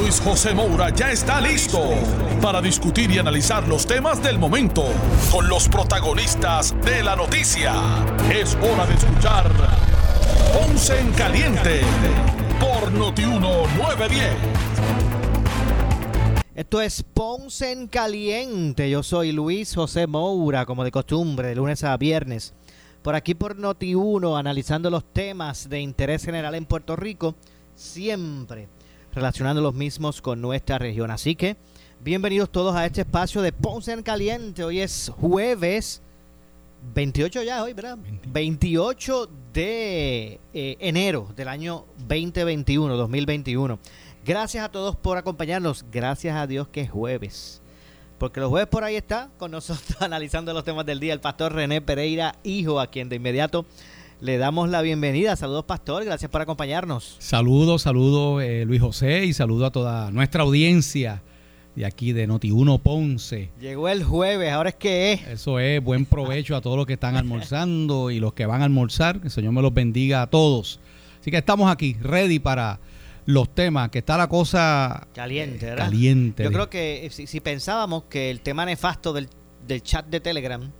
Luis José Moura ya está listo para discutir y analizar los temas del momento con los protagonistas de la noticia. Es hora de escuchar Ponce en Caliente por Notiuno 910. Esto es Ponce en Caliente. Yo soy Luis José Moura, como de costumbre, de lunes a viernes. Por aquí por Noti1, analizando los temas de interés general en Puerto Rico, siempre relacionando los mismos con nuestra región. Así que, bienvenidos todos a este espacio de Ponce en Caliente. Hoy es jueves 28 ya, hoy, ¿verdad? 28 de eh, enero del año 2021, 2021. Gracias a todos por acompañarnos. Gracias a Dios que es jueves. Porque los jueves por ahí está con nosotros analizando los temas del día el pastor René Pereira, hijo, a quien de inmediato le damos la bienvenida. Saludos, Pastor. Gracias por acompañarnos. Saludos, saludos, eh, Luis José, y saludo a toda nuestra audiencia de aquí de Noti1 Ponce. Llegó el jueves, ahora es que es. Eso es, buen provecho a todos los que están almorzando y los que van a almorzar. Que el Señor me los bendiga a todos. Así que estamos aquí, ready para los temas, que está la cosa caliente, ¿verdad? Caliente. Yo creo que eh, si, pensábamos que el tema nefasto del, chat de Telegram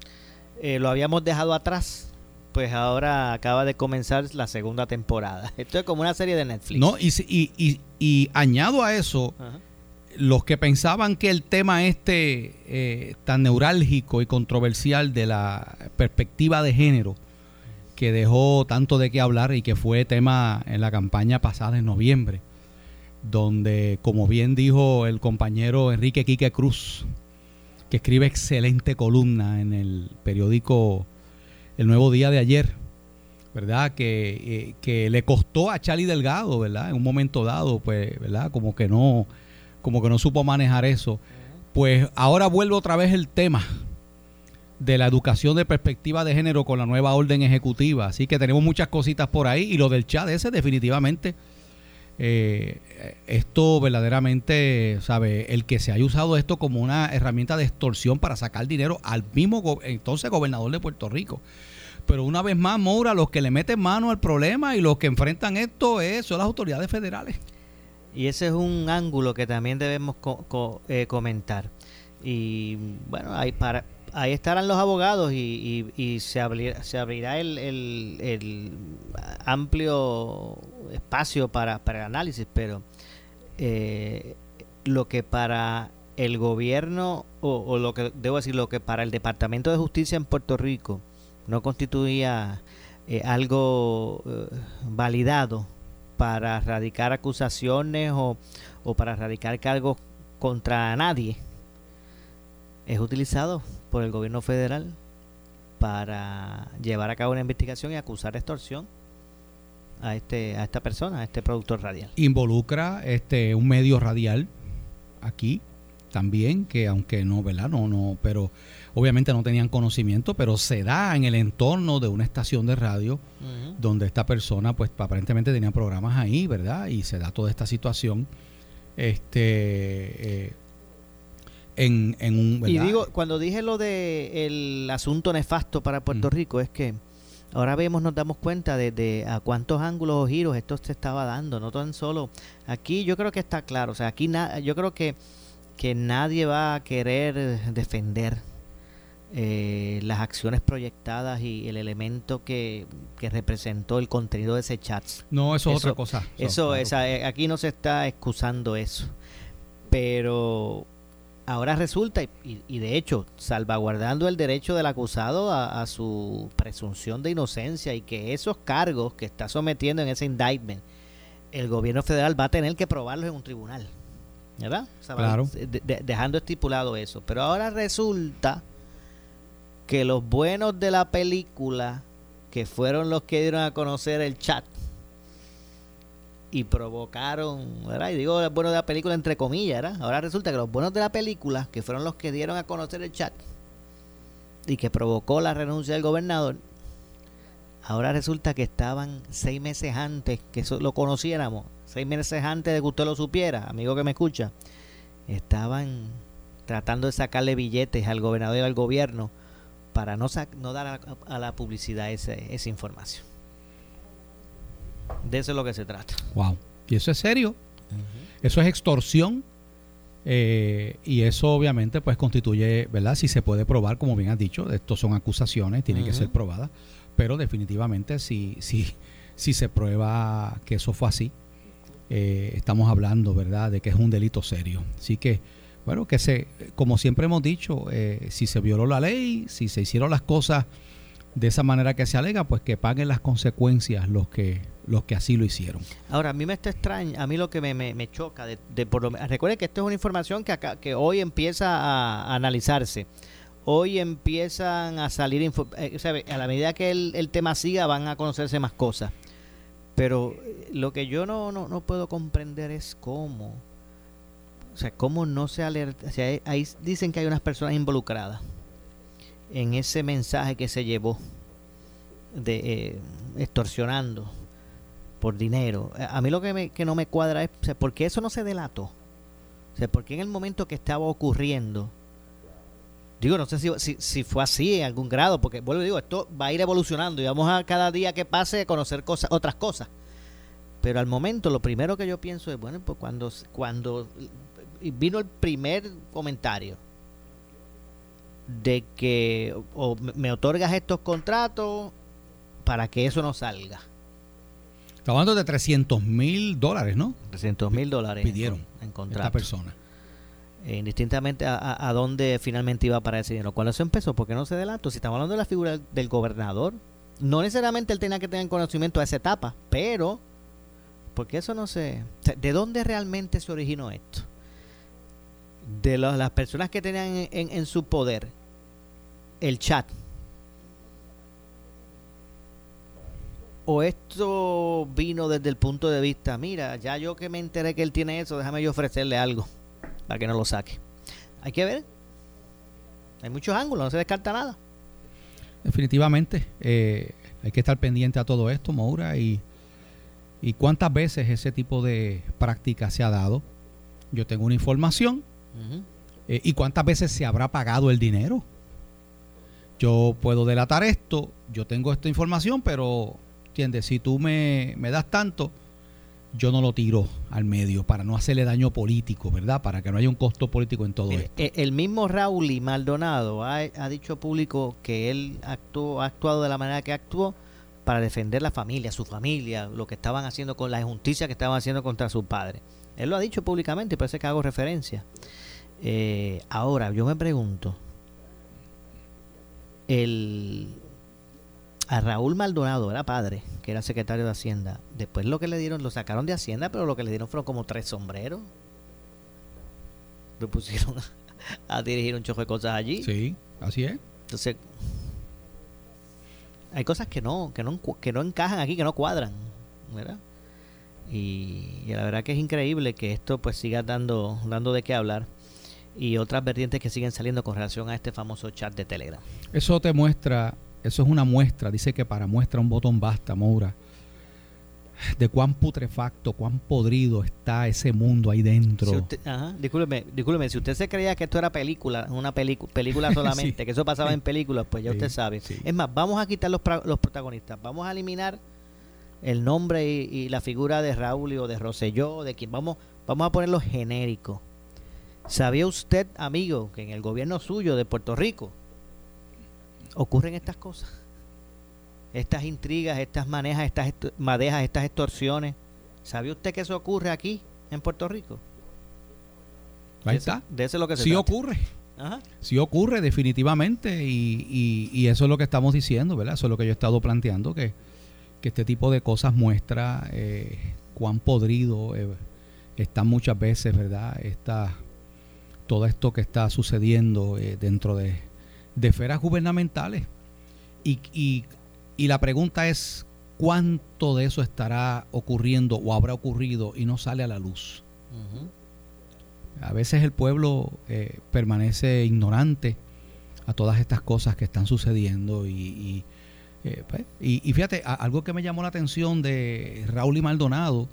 eh, lo habíamos dejado atrás, pues ahora acaba de comenzar la segunda temporada. Esto es como una serie de Netflix. No, y, añado a eso, los que pensaban que el tema este eh, tan neurálgico y controversial de la perspectiva de género, que dejó tanto de qué hablar y que fue tema en la campaña pasada en noviembre, donde, como bien dijo el compañero Enrique Quique Cruz, que escribe excelente columna en el periódico el nuevo día de ayer, ¿verdad? Que, eh, le costó a Charlie Delgado, ¿verdad? En un momento dado, pues, ¿verdad? Como que no, como que no supo manejar eso. Pues ahora vuelve otra vez el tema de la educación de perspectiva de género con la nueva orden ejecutiva. Así que tenemos muchas cositas por ahí y lo del chat ese definitivamente. Eh, esto verdaderamente, ¿sabe? El que se haya usado esto como una herramienta de extorsión para sacar dinero al mismo entonces gobernador de Puerto Rico. Pero una vez más, Moura, los que le meten mano al problema y los que enfrentan esto es, son las autoridades federales. Y ese es un ángulo que también debemos eh, comentar. Y bueno, ahí, para, ahí estarán los abogados y, se, se abrirá el, el, amplio espacio para, para el análisis, pero eh, lo que para el gobierno, o, o, lo que debo decir, lo que para el Departamento de Justicia en Puerto Rico no constituía eh, algo eh, validado para radicar acusaciones o, o para radicar cargos contra nadie, es utilizado por el gobierno federal para llevar a cabo una investigación y acusar de extorsión a este a esta persona, a este productor radial. Involucra este un medio radial aquí también que aunque no, ¿verdad? No, no, pero obviamente no tenían conocimiento, pero se da en el entorno de una estación de radio donde esta persona pues aparentemente tenía programas ahí, ¿verdad? Y se da toda esta situación. Este eh, en, en, un y digo cuando dije lo de el asunto nefasto para Puerto Rico es que ahora vemos nos damos cuenta de, a cuántos ángulos o giros esto se estaba dando no tan solo aquí yo creo que está claro o sea aquí yo creo que que nadie va a querer defender eh, las acciones proyectadas y el elemento que, representó el contenido de ese chat. No, eso, es otra cosa. Eso, eh, aquí no se está excusando eso. Pero ahora resulta, y, de hecho, salvaguardando el derecho del acusado a, su presunción de inocencia y que esos cargos que está sometiendo en ese indictment, el gobierno federal va a tener que probarlos en un tribunal. ¿Verdad? claro. dejando estipulado eso. Pero ahora resulta que los buenos de la película, que fueron los que dieron a conocer el chat y provocaron, ¿verdad? Y digo los buenos de la película entre comillas, ¿verdad? Ahora resulta que los buenos de la película, que fueron los que dieron a conocer el chat y que provocó la renuncia del gobernador, Ahora resulta que estaban seis meses antes que eso lo conociéramos, seis meses antes de que usted lo supiera, amigo que me escucha, estaban tratando de sacarle billetes al gobernador y al gobierno para no, no dar a, la publicidad esa información. De eso es lo que se trata. Wow. Y eso es serio. Eso es extorsión. Eh, y eso obviamente pues constituye, ¿verdad? Si se puede probar, como bien has dicho, estos son acusaciones, tienen que ser probadas, pero definitivamente si, si, si se prueba que eso fue así, eh, estamos hablando, ¿verdad?, de que es un delito serio. Así que, bueno, que se, como siempre hemos dicho, eh, si se violó la ley, si se hicieron las cosas de esa manera que se alega, pues que paguen las consecuencias los que los que así lo hicieron. Ahora, a mí me está extraño, a mí lo que me, me, choca, de, de por lo, recuerde que esto es una información que, acá, que hoy empieza a, analizarse. Hoy empiezan a salir, eh, a la medida que el, el, tema siga van a conocerse más cosas. Pero eh, lo que yo no, no, no puedo comprender es cómo, o sea, cómo no se alerta, o sea, ahí dicen que hay unas personas involucradas en ese mensaje que se llevó de eh, extorsionando por dinero. A mí lo que, me, que no me cuadra es por qué eso no se delató. O sea, porque en el momento que estaba ocurriendo, digo, no sé si, si, si, fue así en algún grado, porque vuelvo digo, esto va a ir evolucionando y vamos a cada día que pase a conocer cosas, otras cosas. Pero al momento lo primero que yo pienso es, bueno, pues cuando, cuando vino el primer comentario de que o me otorgas estos contratos para que eso no salga Estamos hablando de 300 mil dólares, ¿no? 300 mil dólares. Pidieron en contrato. esta persona. Eh, indistintamente a, dónde finalmente iba para ese dinero. ¿Cuándo se empezó? ¿Por qué no se delató? Si estamos hablando de la figura del gobernador, no necesariamente él tenía que tener conocimiento de esa etapa, pero, porque eso no se... ¿De dónde realmente se originó esto? De las personas que tenían en su poder el chat o esto vino desde el punto de vista, mira, ya yo que me enteré que él tiene eso, déjame yo ofrecerle algo para que no lo saque. Hay que ver. Hay muchos ángulos, no se descarta nada. Definitivamente, eh, hay que estar pendiente a todo esto, Moura, y, y cuántas veces ese tipo de práctica se ha dado. Yo tengo una información eh, y cuántas veces se habrá pagado el dinero. Yo puedo delatar esto, yo tengo esta información, pero ¿Entiendes? Si tú me, das tanto, yo no lo tiro al medio para no hacerle daño político, ¿verdad? Para que no haya un costo político en todo esto. E, el mismo Raúl y Maldonado ha, dicho público que él actuó, ha actuado de la manera que actuó para defender la familia, su familia, lo que estaban haciendo con la injusticia que estaban haciendo contra su padre. Él lo ha dicho públicamente y parece que hago referencia. Eh, ahora, yo me pregunto, el, a Raúl Maldonado, era padre, que era secretario de Hacienda. Después lo que le dieron, lo sacaron de Hacienda, pero lo que le dieron fueron como tres sombreros. Lo pusieron a, dirigir un choque de cosas allí. Sí, así es. Entonces, hay cosas que no, que no, que no encajan aquí, que no cuadran, ¿verdad? Y, y, la verdad que es increíble que esto pues siga dando, dando de qué hablar y otras vertientes que siguen saliendo con relación a este famoso chat de Telegram. Eso te muestra eso es una muestra, dice que para muestra un botón basta, Moura, de cuán putrefacto, cuán podrido está ese mundo ahí dentro. Si ajá, discúlpeme, si usted se creía que esto era película, una película solamente, que eso pasaba en películas, pues ya usted sabe. Es más, vamos a quitar los, los protagonistas, vamos a eliminar el nombre y, la figura de Raúl o de Rosselló, de quien vamos, vamos a ponerlo genérico. ¿Sabía usted, amigo, que en el gobierno suyo de Puerto Rico ocurren estas cosas. Estas intrigas, estas manejas, estas madejas, estas extorsiones. ¿Sabe usted que eso ocurre aquí en Puerto Rico? Ahí está. De eso es lo que se Sí ocurre. Ajá. Sí ocurre definitivamente y, y, eso es lo que estamos diciendo, ¿verdad? Eso es lo que yo he estado planteando, que, que este tipo de cosas muestra eh, cuán podrido eh, está muchas veces, ¿verdad? Está todo esto que está sucediendo eh, dentro de, de esferas gubernamentales. Y, y, la pregunta es, ¿cuánto de eso estará ocurriendo o habrá ocurrido y no sale a la luz? A veces el pueblo eh, permanece ignorante a todas estas cosas que están sucediendo y, Eh, pues, y, fíjate, algo que me llamó la atención de Raúl y Maldonado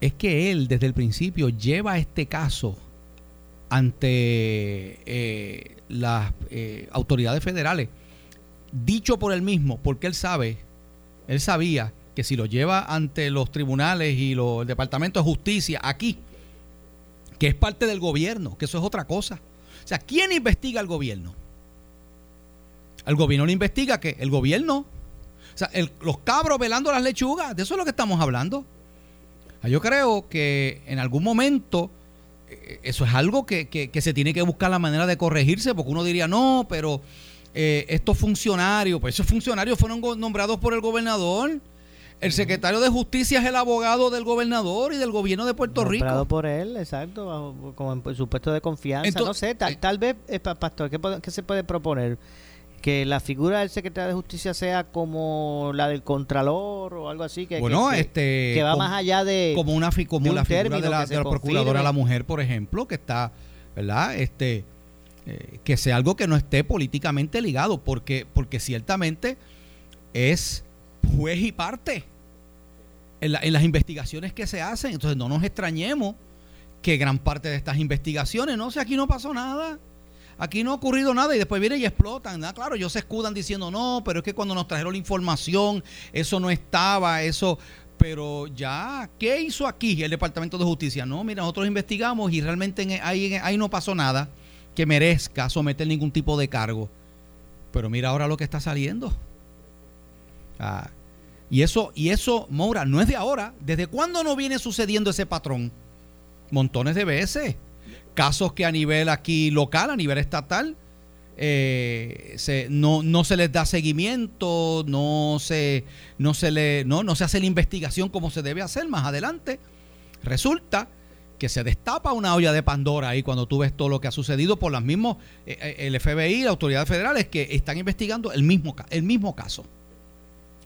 es que él desde el principio lleva este caso ante eh, las eh, autoridades federales, dicho por él mismo, porque él sabe, él sabía que si lo lleva ante los tribunales y el Departamento de Justicia aquí, que es parte del gobierno, que eso es otra cosa. O sea, ¿quién investiga al gobierno? Al gobierno le investiga que el gobierno, o sea, los cabros velando las lechugas, de eso es lo que estamos hablando. Yo creo que en algún momento eso es algo que, se tiene que buscar la manera de corregirse, porque uno diría, no, pero eh, estos funcionarios, pues esos funcionarios fueron nombrados por el gobernador. El secretario de Justicia es el abogado del gobernador y del gobierno de Puerto Rico. Nombrado por él, exacto, como en su puesto de confianza. no sé, tal, eh, tal vez, Pastor, ¿qué, ¿qué, se puede proponer? Que la figura del secretario de justicia sea como la del contralor o algo así que, bueno, este, que va más allá de como una como la figura de la, de la procuradora la mujer por ejemplo que está verdad este eh, que sea algo que no esté políticamente ligado porque porque ciertamente es juez y parte en, en las investigaciones que se hacen. Entonces no nos extrañemos que gran parte de estas investigaciones no sé aquí no pasó nada aquí no ha ocurrido nada y después vienen y explotan. ¿no? Claro, ellos se escudan diciendo, no, pero es que cuando nos trajeron la información, eso no estaba, eso... Pero ya, ¿qué hizo aquí el Departamento de Justicia? No, mira, nosotros investigamos y realmente ahí, no pasó nada que merezca someter ningún tipo de cargo. Pero mira ahora lo que está saliendo. Ah, y eso, y eso, Moura, no es de ahora. ¿Desde cuándo no viene sucediendo ese patrón? Montones de veces casos que a nivel aquí local, a nivel estatal, eh, se, no, no, se les da seguimiento, no se, no, se le, no, no se hace la investigación como se debe hacer más adelante. Resulta que se destapa una olla de Pandora ahí cuando tú ves todo lo que ha sucedido por las mismos, eh, eh, el FBI, las autoridades federales que están investigando el mismo, el mismo caso.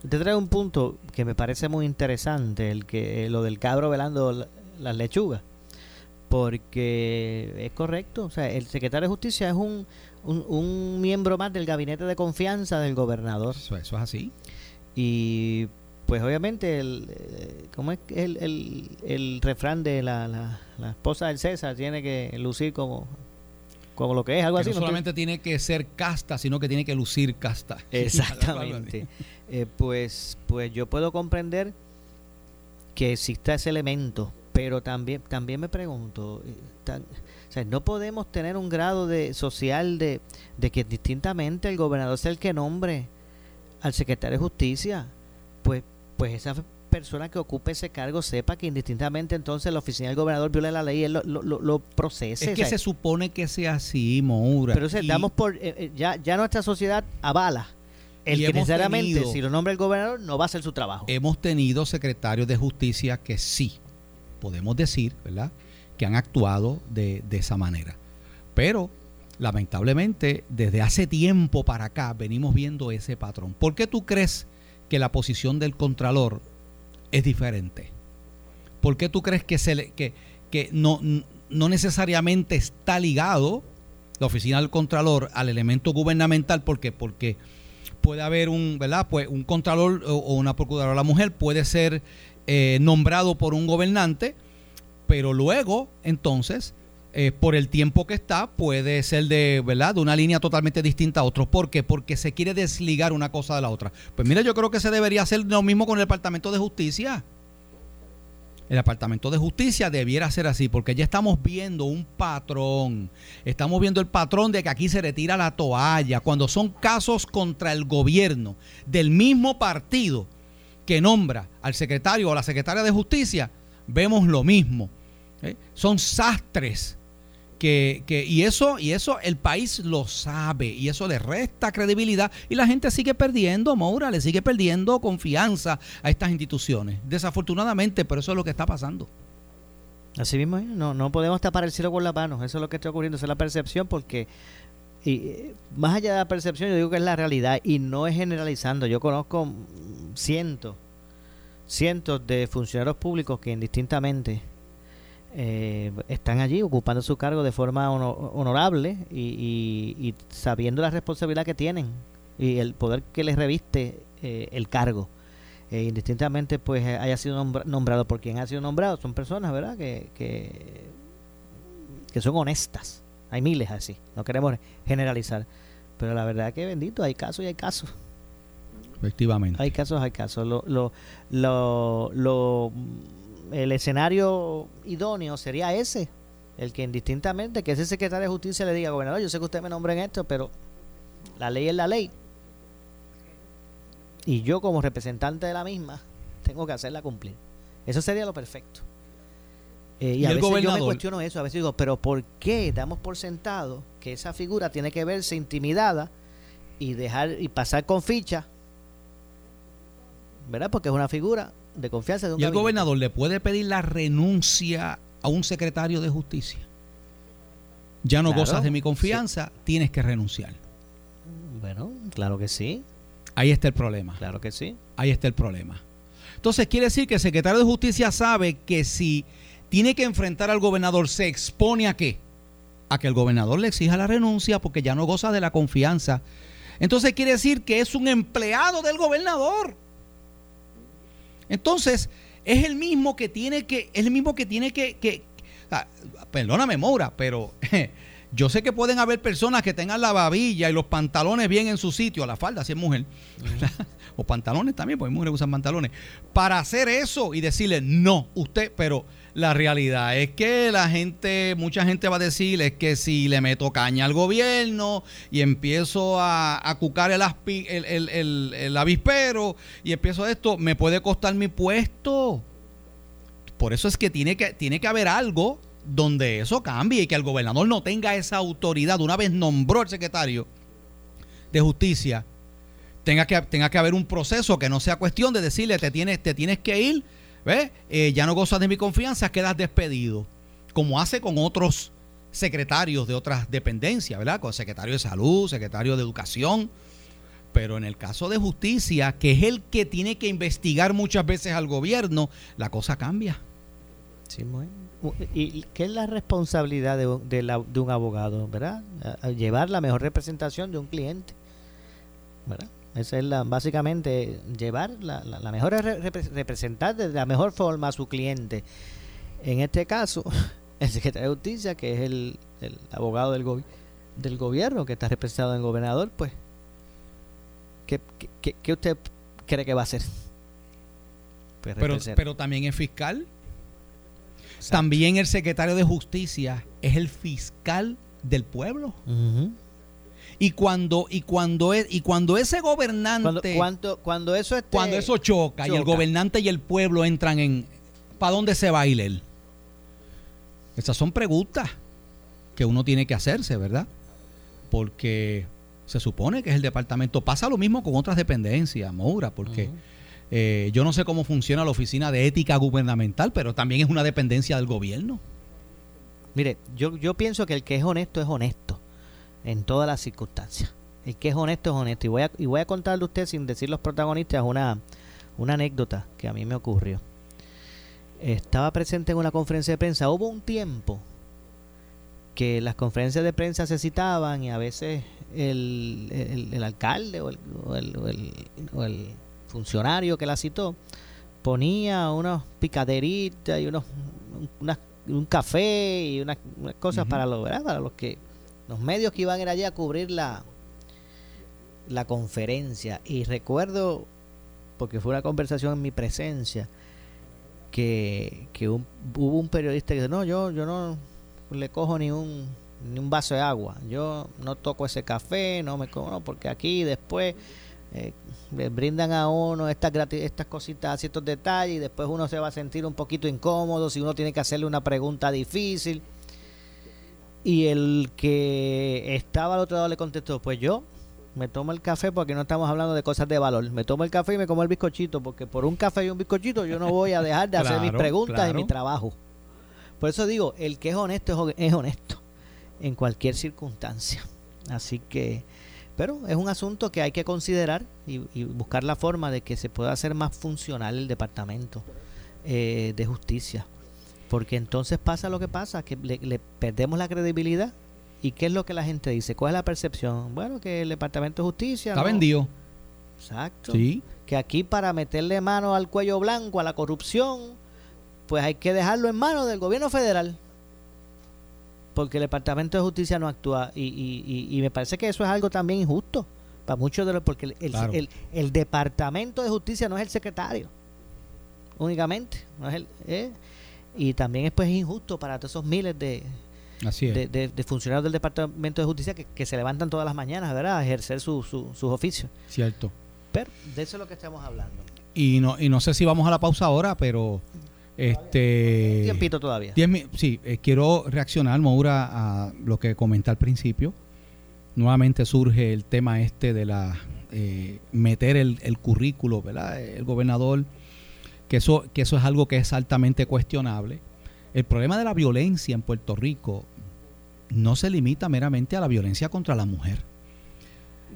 Te traigo un punto que me parece muy interesante, el que lo del cabro velando las lechugas porque es correcto, o sea, el secretario de Justicia es un, un, miembro más del gabinete de confianza del gobernador. Eso, eso es así. Y pues obviamente, el, eh, ¿cómo es el, el, el refrán de la, la, esposa del César? Tiene que lucir como, como lo que es, algo así. No solamente tiene que ser casta, sino que tiene que lucir casta. Exactamente. Eh, pues, pues yo puedo comprender que exista ese elemento pero también, también me pregunto, eh, no podemos tener un grado de social de, que distintamente el gobernador sea el que nombre al secretario de justicia. Pues, pues esa persona que ocupe ese cargo sepa que indistintamente entonces la oficina del gobernador viola la ley y él lo, lo, lo procese. Es que se supone que sea así, Moura. Pero damos por, eh, eh, ya, ya nuestra sociedad avala el que necesariamente si lo nombra el gobernador no va a hacer su trabajo. Hemos tenido secretarios de justicia que sí podemos decir, ¿verdad?, que han actuado de, esa manera. Pero, lamentablemente, desde hace tiempo para acá venimos viendo ese patrón. ¿Por qué tú crees que la posición del Contralor es diferente? ¿Por qué tú crees que, no necesariamente está ligado la oficina del Contralor al elemento gubernamental? ¿Por qué? Porque puede haber un, ¿verdad? Pues un Contralor o, una Procuradora la mujer puede ser eh, nombrado por un gobernante, pero luego, entonces, eh, por el tiempo que está, puede ser de, ¿verdad? de una línea totalmente distinta a otros. ¿Por qué? Porque se quiere desligar una cosa de la otra. Pues mira, yo creo que se debería hacer lo mismo con el Departamento de Justicia. El Departamento de Justicia debiera ser así, porque ya estamos viendo un patrón. Estamos viendo el patrón de que aquí se retira la toalla. Cuando son casos contra el gobierno del mismo partido, que nombra al secretario o la secretaria de justicia, vemos lo mismo. ¿eh? Son sastres. Que, que, y eso y eso el país lo sabe y eso le resta credibilidad y la gente sigue perdiendo Moura le sigue perdiendo confianza a estas instituciones desafortunadamente pero eso es lo que está pasando así mismo no no podemos tapar el cielo con la mano eso es lo que está ocurriendo esa es la percepción porque y más allá de la percepción, yo digo que es la realidad y no es generalizando. Yo conozco cientos, cientos de funcionarios públicos que indistintamente eh, están allí ocupando su cargo de forma honorable y, sabiendo la responsabilidad que tienen y el poder que le reviste eh, el cargo. Eh, indistintamente pues haya sido nombrado por quien ha sido nombrado, son personas, ¿verdad? Que, que son honestas. Hay miles así, no queremos generalizar. Pero la verdad que bendito, hay casos y hay casos. Efectivamente. Hay casos, hay casos. Lo, lo, lo, lo, el escenario idóneo sería ese. El que indistintamente, que ese secretario de justicia le diga, gobernador, yo sé que usted me nombra en esto, pero la ley es la ley. Y yo como representante de la misma, tengo que hacerla cumplir. Eso sería lo perfecto. Eh, y, a veces yo me cuestiono eso, a veces digo, pero ¿por qué damos por sentado que esa figura tiene que verse intimidada y dejar y pasar con ficha ¿verdad? Porque es una figura de confianza de un ¿Y el gobernador le puede pedir la renuncia a un secretario de justicia? Ya no gozas de mi confianza, tienes que renunciar. Bueno, claro que sí. Ahí está el problema. Claro que sí. Ahí está el problema. Entonces quiere decir que el secretario de justicia sabe que si tiene que enfrentar al gobernador, se expone a qué? A que el gobernador le exija la renuncia porque ya no goza de la confianza. Entonces quiere decir que es un empleado del gobernador. Entonces, es el mismo que tiene que, es el mismo que tiene que, ah, perdóname, pero yo sé que pueden haber personas que tengan la babilla y los pantalones bien en su sitio, la falda si es mujer, o pantalones también, porque mujeres usan pantalones, para hacer eso y decirle, no, usted, pero la realidad es que la gente, mucha gente va a decir es que si le meto caña al gobierno y empiezo a, a cucar el, el, avispero y empiezo esto, me puede costar mi puesto. Por eso es que tiene que, tiene que haber algo donde eso cambie y que el gobernador no tenga esa autoridad. Una vez nombró el secretario de justicia, tenga que, tenga que haber un proceso que no sea cuestión de decirle te tienes, te tienes que ir ¿Ves? Eh, ya no gozas de mi confianza, quedas despedido. Como hace con otros secretarios de otras dependencias, ¿verdad? Con secretario de salud, secretario de educación. Pero en el caso de justicia, que es el que tiene que investigar muchas veces al gobierno, la cosa cambia. Sí, muy. ¿Y qué es la responsabilidad de, de un abogado, verdad? llevar la mejor representación de un cliente, ¿verdad? Esa es la, básicamente llevar la, la, mejor representar de la mejor forma a su cliente. En este caso, el secretario de Justicia, que es el, abogado del, del gobierno, que está representado en el gobernador, pues, ¿qué, qué, usted cree que va a hacer? Pues pero, pero también es fiscal. También el secretario de Justicia es el fiscal del pueblo. Y cuando, y cuando, es, y cuando ese gobernante. Cuando, cuando, eso cuando eso choca, y el gobernante y el pueblo entran en. ¿Para dónde se va a ir él? Esas son preguntas que uno tiene que hacerse, ¿verdad? Porque se supone que es el departamento. Pasa lo mismo con otras dependencias, Moura, porque eh, yo no sé cómo funciona la oficina de ética gubernamental, pero también es una dependencia del gobierno. Mire, yo, yo pienso que el que es honesto es honesto en todas las circunstancias. El que es honesto es honesto. Y voy a, y voy a contarle a usted, sin decir los protagonistas, una, una anécdota que a mí me ocurrió. Estaba presente en una conferencia de prensa. Hubo un tiempo que las conferencias de prensa se citaban y a veces el, el, alcalde o el, o el, funcionario que la citó ponía unos picaderitas y unos un café y unas, cosas para, lo, para los que los medios que iban a ir allí a cubrir la, la conferencia. Y recuerdo, porque fue una conversación en mi presencia, que, hubo un periodista que dijo, no, yo, yo no le cojo ni un, ni un vaso de agua. Yo no toco ese café, no me como, porque aquí después eh, le brindan a uno estas, estas cositas, estos detalles, y después uno se va a sentir un poquito incómodo si uno tiene que hacerle una pregunta difícil. Y el que estaba al otro lado le contestó, pues yo me tomo el café porque no estamos hablando de cosas de valor. Me tomo el café y me como el bizcochito porque por un café y un bizcochito yo no voy a dejar de hacer mis preguntas y mi trabajo. Por eso digo, el que es honesto es honesto en cualquier circunstancia. Así que, pero es un asunto que hay que considerar y, buscar la forma de que se pueda hacer más funcional el departamento eh, de justicia porque entonces pasa lo que pasa, que le, perdemos la credibilidad ¿Y qué es lo que la gente dice? ¿Cuál es la percepción? Bueno, que el Departamento de Justicia... Está vendido. Exacto. Sí. Que aquí para meterle mano al cuello blanco, a la corrupción, pues hay que dejarlo en manos del gobierno federal. Porque el Departamento de Justicia no actúa. Y, y, y, me parece que eso es algo también injusto para muchos de los. Porque el, el, el, Departamento de Justicia no es el secretario, únicamente. No es el, eh, y también es pues injusto para todos esos miles de, De, funcionarios del Departamento de Justicia que, se levantan todas las mañanas, ¿verdad? A ejercer su, su, sus oficios. Cierto. Pero de eso es lo que estamos hablando. Y no, y no sé si vamos a la pausa ahora, pero este, Un tiempito todavía. sí, eh, quiero reaccionar, Maura, a lo que comenté al principio. Nuevamente surge el tema este de la eh, meter el, currículo, ¿verdad? El gobernador, que eso, que eso es algo que es altamente cuestionable. El problema de la violencia en Puerto Rico no se limita meramente a la violencia contra la mujer.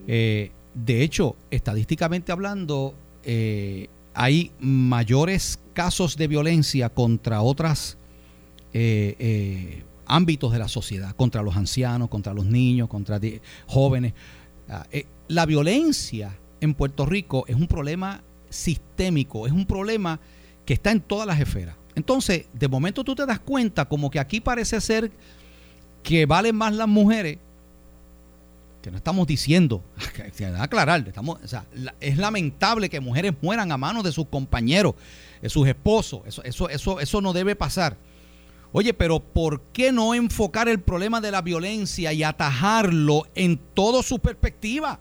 Eh, de hecho, estadísticamente hablando, hay mayores casos de violencia contra otros eh, eh, ámbitos de la sociedad, contra los ancianos, contra los niños, contra jóvenes. Ah, eh, la violencia en Puerto Rico es un problema sistémico, es un problema que está en todas las esferas. Entonces, de momento tú te das cuenta como que aquí parece ser que valen más las mujeres que no estamos diciendo, que aclarar, estamos, es lamentable que mujeres mueran a manos de sus compañeros, de sus esposos, eso, eso, eso, eso no debe pasar. Oye, pero ¿por qué no enfocar el problema de la violencia y atajarlo en toda su perspectiva?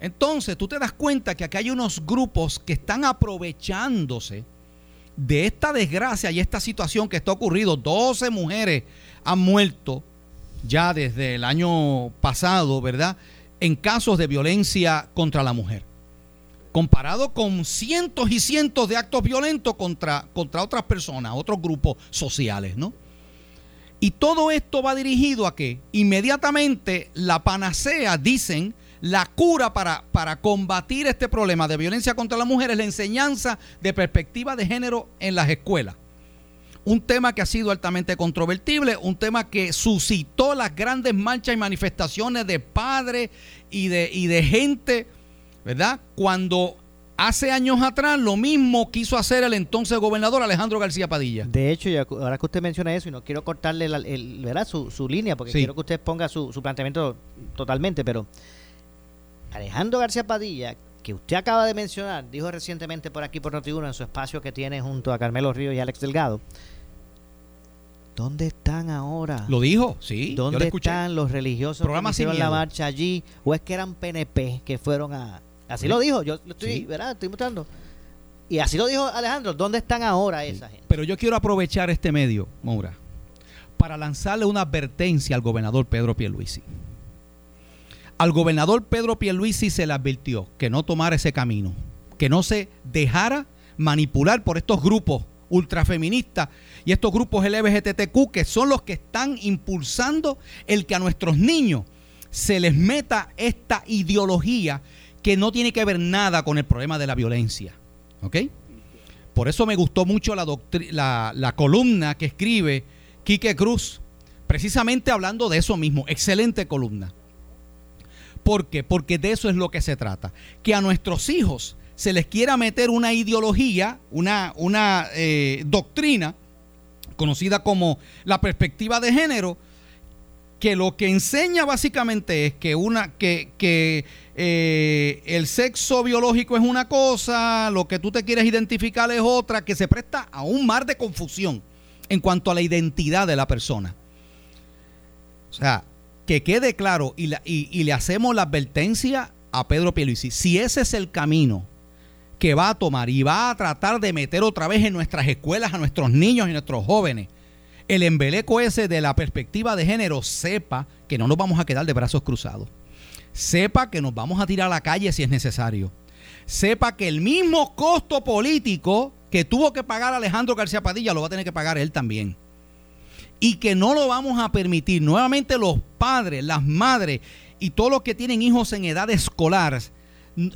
Entonces, tú te das cuenta que aquí hay unos grupos que están aprovechándose de esta desgracia y esta situación que está ocurriendo. 12 mujeres han muerto ya desde el año pasado, ¿verdad? En casos de violencia contra la mujer. Comparado con cientos y cientos de actos violentos contra, contra otras personas, otros grupos sociales, ¿no? Y todo esto va dirigido a que inmediatamente la panacea, dicen, la cura para, para combatir este problema de violencia contra la mujer es la enseñanza de perspectiva de género en las escuelas un tema que ha sido altamente controvertible, un tema que suscitó las grandes marchas y manifestaciones de padres y de, y de gente, ¿verdad? Cuando hace años atrás lo mismo quiso hacer el entonces gobernador Alejandro García Padilla. De hecho, ahora que usted menciona eso, y no quiero cortarle el, ¿verdad? Su, su, línea, porque quiero que usted ponga su, su planteamiento totalmente, pero Alejandro García Padilla, que usted acaba de mencionar, dijo recientemente por aquí por Notiuno en su espacio que tiene junto a Carmelo Ríos y Alex Delgado, ¿Dónde están ahora? Lo dijo, sí. ¿Dónde están los religiosos que hicieron la marcha allí? ¿O es que eran PNP que fueron a...? Así lo dijo, yo lo estoy, ¿verdad? Estoy mostrando. Y así lo dijo Alejandro, ¿dónde están ahora esa gente? Pero yo quiero aprovechar este medio, Moura, para lanzarle una advertencia al gobernador Pedro Pierluisi. Al gobernador Pedro Pierluisi se le advirtió que no tomara ese camino, que no se dejara manipular por estos grupos ultrafeministas y estos grupos LGBTQ que son los que están impulsando el que a nuestros niños se les meta esta ideología que no tiene que ver nada con el problema de la violencia. ¿Ok? Por eso me gustó mucho la, la, la columna que escribe Quique Cruz, precisamente hablando de eso mismo. Excelente columna. ¿Por qué? Porque de eso es lo que se trata. Que a nuestros hijos se les quiera meter una ideología, una, una eh, doctrina conocida como la perspectiva de género, que lo que enseña básicamente es que una que, que eh, el sexo biológico es una cosa, lo que tú te quieres identificar es otra, que se presta a un mar de confusión en cuanto a la identidad de la persona. O sea, que quede claro y, le hacemos la advertencia a Pedro Pierluisi, si ese es el camino que va a tomar y va a tratar de meter otra vez en nuestras escuelas a nuestros niños y nuestros jóvenes el embeleco ese de la perspectiva de género, sepa que no nos vamos a quedar de brazos cruzados. Sepa que nos vamos a tirar a la calle si es necesario. Sepa que el mismo costo político que tuvo que pagar Alejandro García Padilla lo va a tener que pagar él también. Y que no lo vamos a permitir. Nuevamente los padres, las madres y todos los que tienen hijos en edad escolar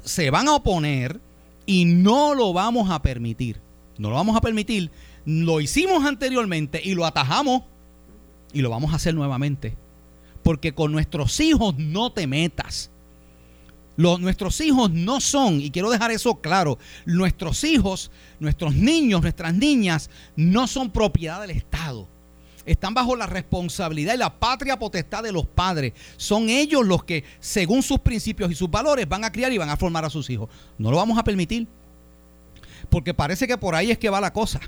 se van a oponer y no lo vamos a permitir. No lo vamos a permitir. Lo hicimos anteriormente y lo atajamos y lo vamos a hacer nuevamente. porque con nuestros hijos no te metas. Los, nuestros hijos no son, y quiero dejar eso claro, nuestros hijos, nuestros niños, nuestras niñas, no son propiedad del Estado. Están bajo la responsabilidad y la patria potestad de los padres. Son ellos los que, según sus principios y sus valores, van a criar y van a formar a sus hijos. No lo vamos a permitir. Porque parece que por ahí es que va la cosa.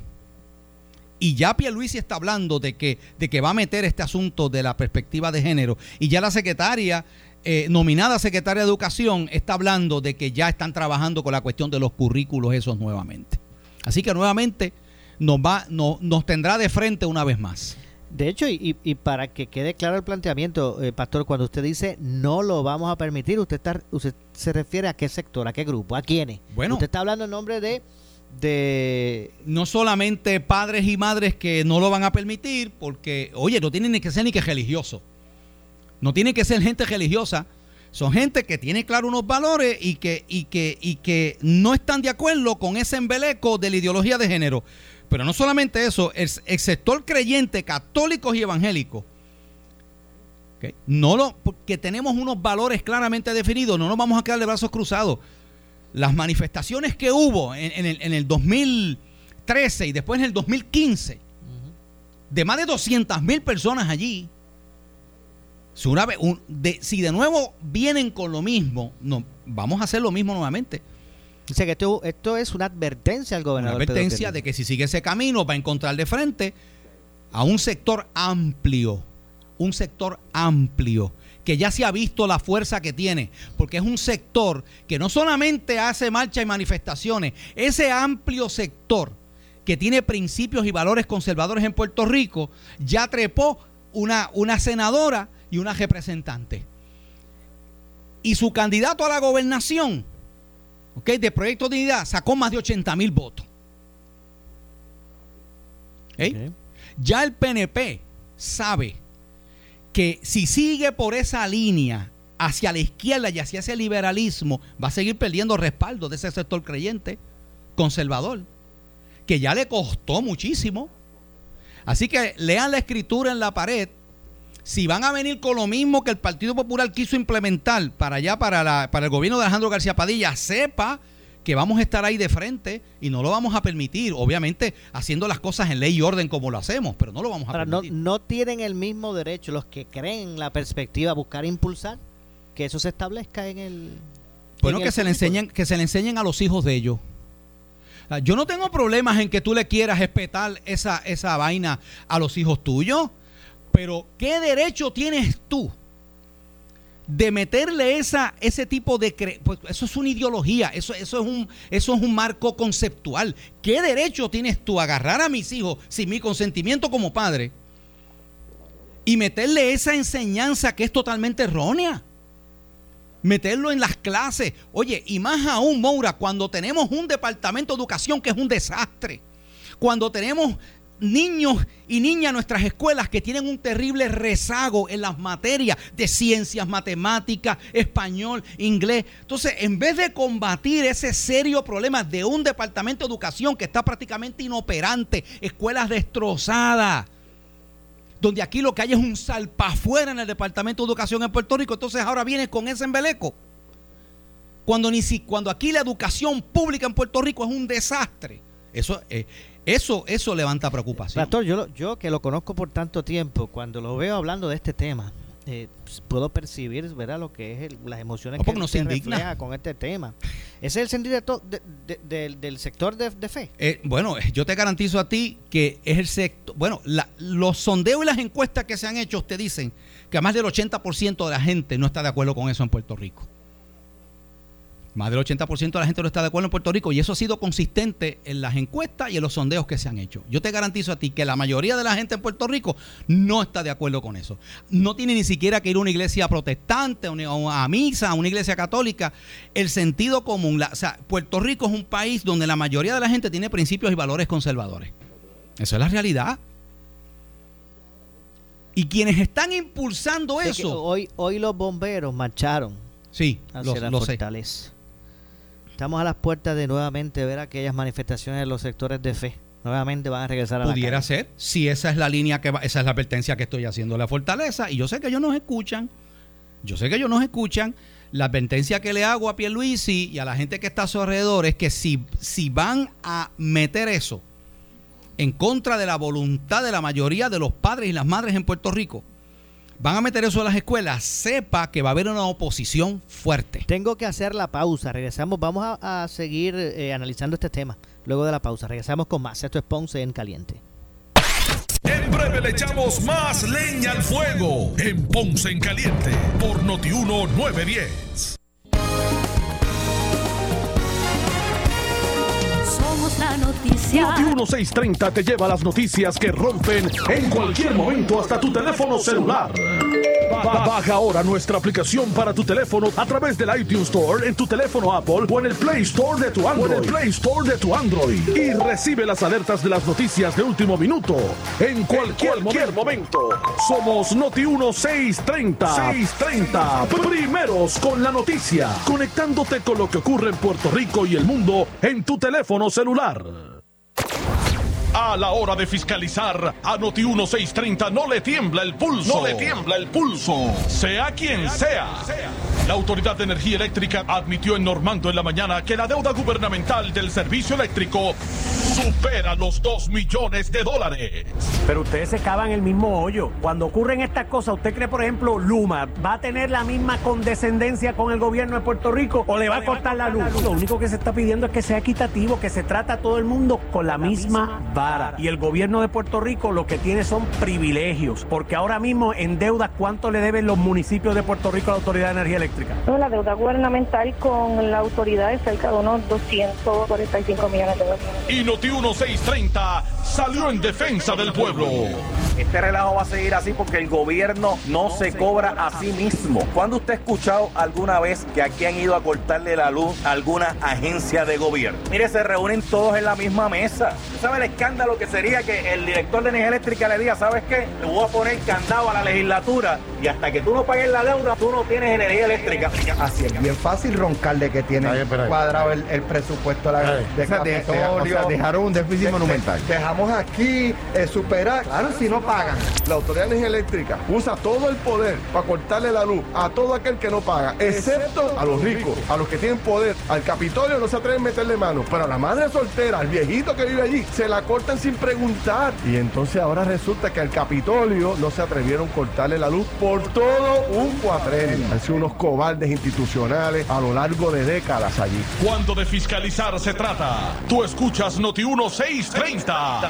Y ya Pierluisi está hablando de que, de que va a meter este asunto de la perspectiva de género. Y ya la secretaria eh, nominada secretaria de Educación está hablando de que ya están trabajando con la cuestión de los currículos esos nuevamente. Así que nuevamente nos, va, no, nos tendrá de frente una vez más. De hecho, y, para que quede claro el planteamiento, eh, Pastor, cuando usted dice no lo vamos a permitir, usted, está, usted se refiere a qué sector, a qué grupo, a quiénes. Bueno, usted está hablando en nombre de, de... No solamente padres y madres que no lo van a permitir, porque, oye, no tienen ni que ser ni que religioso. No tiene que ser gente religiosa. Son gente que tiene claro unos valores y que, y que, y que no están de acuerdo con ese embeleco de la ideología de género. Pero no solamente eso, el, sector creyente, católicos y evangélicos, no lo, porque tenemos unos valores claramente definidos, no nos vamos a quedar de brazos cruzados. Las manifestaciones que hubo en, el, en el 2013 y después en el 2015, de más de 200 mil personas allí, si, una vez, de, si de nuevo vienen con lo mismo, no, vamos a hacer lo mismo nuevamente. Dice que esto, esto es una advertencia al gobernador. Una advertencia de que si sigue ese camino va a encontrar de frente a un sector amplio, un sector amplio, que ya se ha visto la fuerza que tiene, porque es un sector que no solamente hace marcha y manifestaciones, ese amplio sector que tiene principios y valores conservadores en Puerto Rico, ya trepó una, una senadora y una representante. Y su candidato a la gobernación, ¿ok? De Proyecto de Unidad, sacó más de 80 mil votos. Ya el PNP sabe que si sigue por esa línea hacia la izquierda y hacia ese liberalismo, va a seguir perdiendo respaldo de ese sector creyente, conservador, que ya le costó muchísimo. Así que lean la escritura en la pared si van a venir con lo mismo que el Partido Popular quiso implementar para allá, para, la, para el gobierno de Alejandro García Padilla, sepa que vamos a estar ahí de frente y no lo vamos a permitir, obviamente haciendo las cosas en ley y orden como lo hacemos, pero no lo vamos a permitir. No, no tienen el mismo derecho los que creen la perspectiva buscar impulsar que eso se establezca en el bueno que se le enseñen que se le enseñen a los hijos de ellos. Yo no tengo problemas en que tú le quieras respetar esa, esa vaina a los hijos tuyos pero ¿qué derecho tienes tú de meterle esa, ese tipo de... Pues eso es una ideología, eso, eso, es un, eso es un marco conceptual. ¿Qué derecho tienes tú a agarrar a mis hijos sin mi consentimiento como padre y meterle esa enseñanza que es totalmente errónea? meterlo en las clases. Oye, y más aún, Moura, cuando tenemos un departamento de educación que es un desastre, cuando tenemos niños y niñas en nuestras escuelas que tienen un terrible rezago en las materias de ciencias, matemáticas, español, inglés. Entonces, en vez de combatir ese serio problema de un departamento de educación que está prácticamente inoperante, escuelas destrozadas, donde aquí lo que hay es un salpafuera en el departamento de educación en Puerto Rico, entonces ahora viene con ese embeleco. Cuando, ni si, cuando aquí la educación pública en Puerto Rico es un desastre. Eso es. Eh, eso, eso levanta preocupación. Pastor, yo, yo que lo conozco por tanto tiempo, cuando lo veo hablando de este tema, eh, puedo percibir ¿verdad? lo que es las emociones que se refleja con este tema. ¿Ese es el sentido del sector de, fe? Eh, bueno, yo te garantizo a ti que es el sector. Bueno, los sondeos y las encuestas que se han hecho te dicen que más del 80% de la gente no está de acuerdo con eso en Puerto Rico. Más del 80% de la gente no está de acuerdo en Puerto Rico y eso ha sido consistente en las encuestas y en los sondeos que se han hecho. Yo te garantizo a ti que la mayoría de la gente en Puerto Rico no está de acuerdo con eso. No tiene ni siquiera que ir a una iglesia protestante, a misa, a una iglesia católica. El sentido común, o sea, Puerto Rico es un país donde la mayoría de la gente tiene principios y valores conservadores. Eso es la realidad. Y quienes están impulsando eso. Hoy, hoy los bomberos marcharon. Sí, hacia lo, Estamos a las puertas de nuevamente ver aquellas manifestaciones de los sectores de fe, nuevamente van a regresar a Pudiera ser, si esa es la línea que va, esa es la advertencia que estoy haciendo a la fortaleza, y yo sé que ellos nos escuchan, yo sé que ellos nos escuchan, la advertencia que le hago a Pierluisi y a la gente que está a su alrededor es que si, si van a meter eso en contra de la voluntad de la mayoría de los padres y las madres en Puerto Rico, van a meter eso a las escuelas, sepa que va a haber una oposición fuerte. Tengo que hacer la pausa, regresamos, vamos a, seguir eh, analizando este tema. Luego de la pausa, regresamos con más. Esto es Ponce en Caliente. En breve le echamos más leña al fuego en Ponce en Caliente por Notiuno 910. Somos la noticia. Noti 1630 te lleva las noticias que rompen en cualquier momento hasta tu teléfono celular. Baja ahora nuestra aplicación para tu teléfono a través del iTunes Store en tu teléfono Apple o en el Play Store de tu Android. Play Store de tu Android y recibe las alertas de las noticias de último minuto en cualquier, momento. Somos Noti 1630. 630. Primeros con la noticia, conectándote con lo que ocurre en Puerto Rico y el mundo en tu teléfono celular. A la hora de fiscalizar, a Noti 1630 no le tiembla el pulso. No le tiembla el pulso. Sea quien sea. La Autoridad de Energía Eléctrica admitió en Normando en la mañana que la deuda gubernamental del servicio eléctrico supera los 2 millones de dólares. Pero ustedes se cavan el mismo hoyo. Cuando ocurren estas cosas, ¿usted cree, por ejemplo, Luma va a tener la misma condescendencia con el gobierno de Puerto Rico o le va a cortar la luz? Lo único que se está pidiendo es que sea equitativo, que se trata a todo el mundo con la misma vara. Y el gobierno de Puerto Rico lo que tiene son privilegios, porque ahora mismo en deuda, ¿cuánto le deben los municipios de Puerto Rico a la Autoridad de Energía Eléctrica? La deuda gubernamental con la autoridad es cerca de unos 245 millones de dólares. Y Noti 1630 salió en defensa del pueblo. Este relajo va a seguir así porque el gobierno no se cobra a sí mismo. ¿Cuándo usted ha escuchado alguna vez que aquí han ido a cortarle la luz a alguna agencia de gobierno? Mire, se reúnen todos en la misma mesa. ¿Usted sabe el escándalo que sería que el director de energía eléctrica le diga, ¿sabes qué? Le voy a poner candado a la legislatura y hasta que tú no pagues la deuda, tú no tienes energía eléctrica. Así es bien fácil roncarle que tiene cuadrado el, presupuesto la, de, dejaron un déficit monumental. Dejamos aquí eh, superar. Claro, si no pagan. La Autoridad de Eléctrica usa todo el poder para cortarle la luz a todo aquel que no paga, excepto a los ricos, a los que tienen poder. Al Capitolio no se atreven a meterle mano, pero a la madre soltera, al viejito que vive allí, se la cortan sin preguntar. Y entonces ahora resulta que al Capitolio no se atrevieron a cortarle la luz por todo un cuatrenio. Han sido unos cobardes institucionales a lo largo de décadas allí. Cuando de fiscalizar se trata, tú escuchas Noti 1630.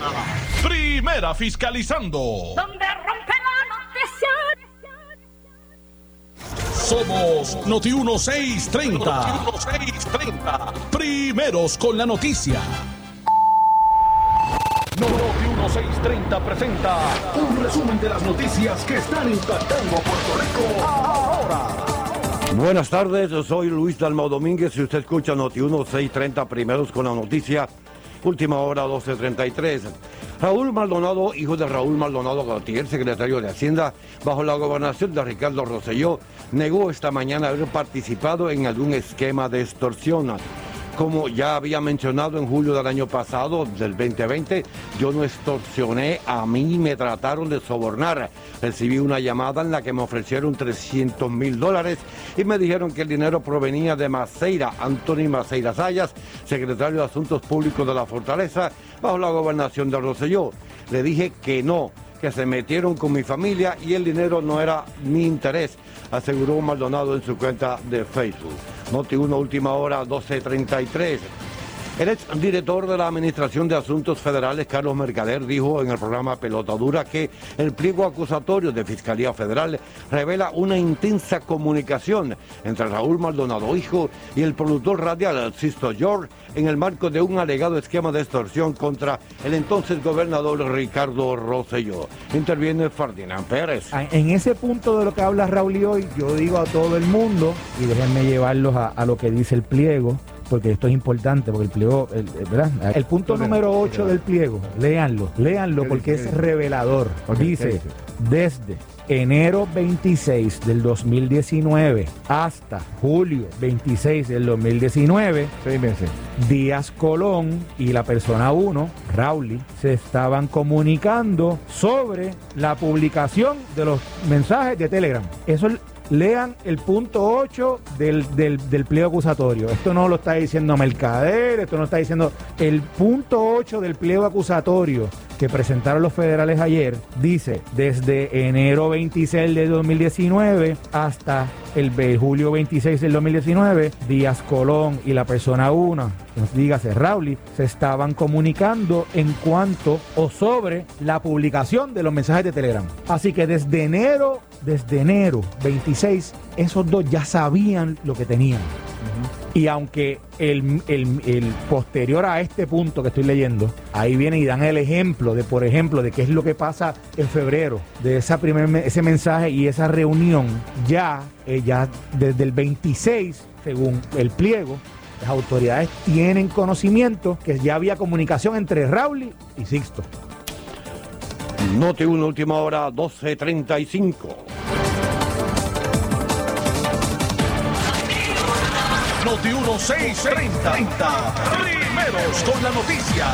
Primera fiscalizando. Donde rompe la noticia. Somos Noti 1630. Noti 1630. Primeros con la noticia. Noti 1630 presenta un resumen de las noticias que están impactando a Puerto Rico ahora. Buenas tardes, yo soy Luis Dalmau Domínguez y usted escucha Noti 1630 primeros con la noticia, última hora 1233. Raúl Maldonado, hijo de Raúl Maldonado Gautier, secretario de Hacienda, bajo la gobernación de Ricardo Rosselló, negó esta mañana haber participado en algún esquema de extorsión. Como ya había mencionado en julio del año pasado, del 2020, yo no extorsioné, a mí me trataron de sobornar. Recibí una llamada en la que me ofrecieron 300 mil dólares y me dijeron que el dinero provenía de Maceira, Anthony Maceira Sayas, secretario de Asuntos Públicos de la Fortaleza, bajo la gobernación de Roselló. Le dije que no, que se metieron con mi familia y el dinero no era mi interés, aseguró Maldonado en su cuenta de Facebook. Noti 1, última hora, 12.33. El ex director de la Administración de Asuntos Federales, Carlos Mercader, dijo en el programa Pelota Dura que el pliego acusatorio de Fiscalía Federal revela una intensa comunicación entre Raúl Maldonado Hijo y el productor radial Sisto George en el marco de un alegado esquema de extorsión contra el entonces gobernador Ricardo Rosselló. Interviene Ferdinand Pérez. En ese punto de lo que habla Raúl y hoy, yo digo a todo el mundo, y déjenme llevarlos a lo que dice el pliego, porque esto es importante, porque el pliego, el, ¿verdad? El punto número 8 del pliego, léanlo, léanlo porque es revelador. Dice, desde enero 26 del 2019 hasta julio 26 del 2019, seis meses, Díaz Colón y la persona 1, Rauli, se estaban comunicando sobre la publicación de los mensajes de Telegram. Eso lean el punto 8 del, del, acusatorio. Esto no lo está diciendo Mercader, esto no está diciendo el punto 8 del pliego acusatorio que presentaron los federales ayer. Dice, desde enero 26 de 2019 hasta el julio 26 del 2019, Díaz Colón y la persona 1, dígase Rauli, se estaban comunicando en cuanto o sobre la publicación de los mensajes de Telegram. Así que desde enero, desde enero 26, esos dos ya sabían lo que tenían. Y aunque el, posterior a este punto que estoy leyendo, ahí vienen y dan el ejemplo de, por ejemplo, de qué es lo que pasa en febrero, de esa primer, ese mensaje y esa reunión, ya, eh, ya desde el 26, según el pliego, las autoridades tienen conocimiento que ya había comunicación entre Rauli y Sixto. Note una última hora, 12.35. Noti 1630. Primeros con la noticia.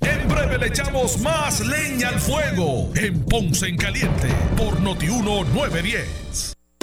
En breve le echamos más leña al fuego en Ponce en Caliente por Noti 1910.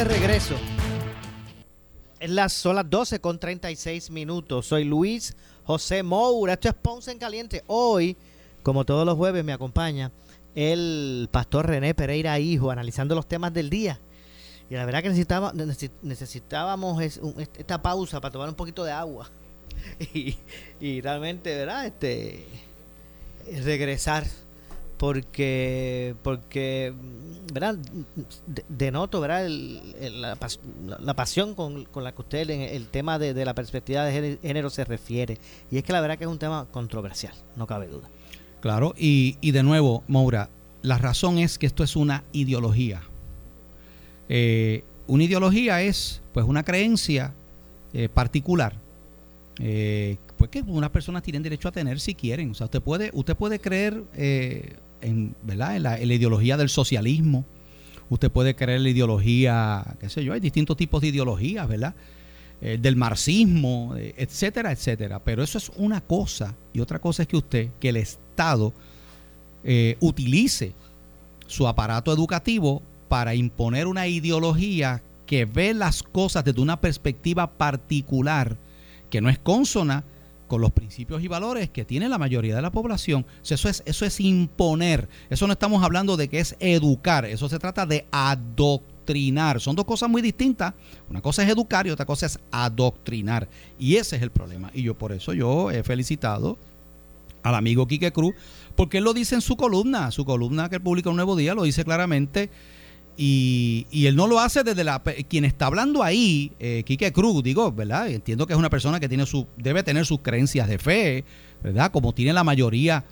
De regreso. En las, son las 12 con 36 minutos. Soy Luis José Moura. Esto es Ponce en Caliente. Hoy, como todos los jueves, me acompaña el pastor René Pereira Hijo analizando los temas del día. Y la verdad que necesitábamos esta pausa para tomar un poquito de agua. Y, y realmente, ¿verdad? Este, regresar porque porque ¿verdad? denoto ¿verdad? la, pasión con, la que usted en el tema de, la perspectiva de género se refiere y es que la verdad que es un tema controversial no cabe duda claro y, y de nuevo Maura la razón es que esto es una ideología eh, una ideología es pues una creencia eh, particular eh, pues que unas personas tienen derecho a tener si quieren o sea usted puede usted puede creer en, ¿verdad? En, la, ideología del socialismo. Usted puede creer la ideología, qué sé yo, hay distintos tipos de ideologías, ¿verdad? Eh, del marxismo, eh, etcétera, etcétera. Pero eso es una cosa. Y otra cosa es que usted, que el Estado eh, utilice su aparato educativo para imponer una ideología que ve las cosas desde una perspectiva particular, que no es consona con los principios y valores que tiene la mayoría de la población. Eso es, eso es imponer. Eso no estamos hablando de que es educar. Eso se trata de adoctrinar. Son dos cosas muy distintas. Una cosa es educar y otra cosa es adoctrinar. Y ese es el problema. Y yo por eso yo he felicitado al amigo Quique Cruz, porque él lo dice en su columna, su columna que publica un nuevo día, lo dice claramente y, él no lo hace desde la... Quien está hablando ahí, eh, Quique Cruz, digo, ¿verdad? Entiendo que es una persona que tiene su, debe tener sus creencias de fe, ¿verdad? Como tiene la mayoría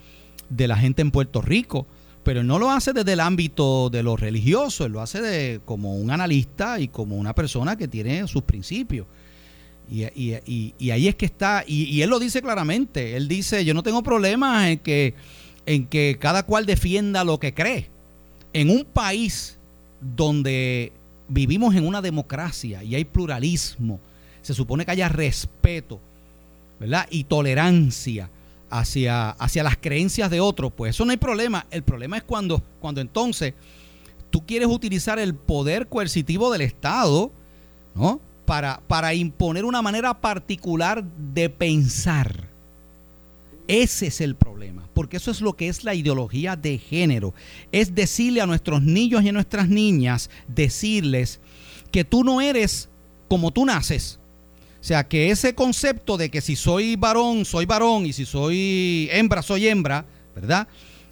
de la gente en Puerto Rico. Pero él no lo hace desde el ámbito de lo religioso, él lo hace de, como un analista y como una persona que tiene sus principios. Y, y ahí es que está, y, él lo dice claramente, él dice, yo no tengo problemas en que en que cada cual defienda lo que cree. En un país donde vivimos en una democracia y hay pluralismo, se supone que haya respeto, ¿verdad? Y tolerancia hacia, hacia las creencias de otros, pues eso no hay problema. El problema es cuando, cuando entonces tú quieres utilizar el poder coercitivo del Estado, ¿no? Para, para imponer una manera particular de pensar. Ese es el problema, porque eso es lo que es la ideología de género. Es decirle a nuestros niños y a nuestras niñas, decirles que tú no eres como tú naces. O sea, que ese concepto de que si soy varón, soy varón, y si soy hembra, soy hembra, ¿verdad?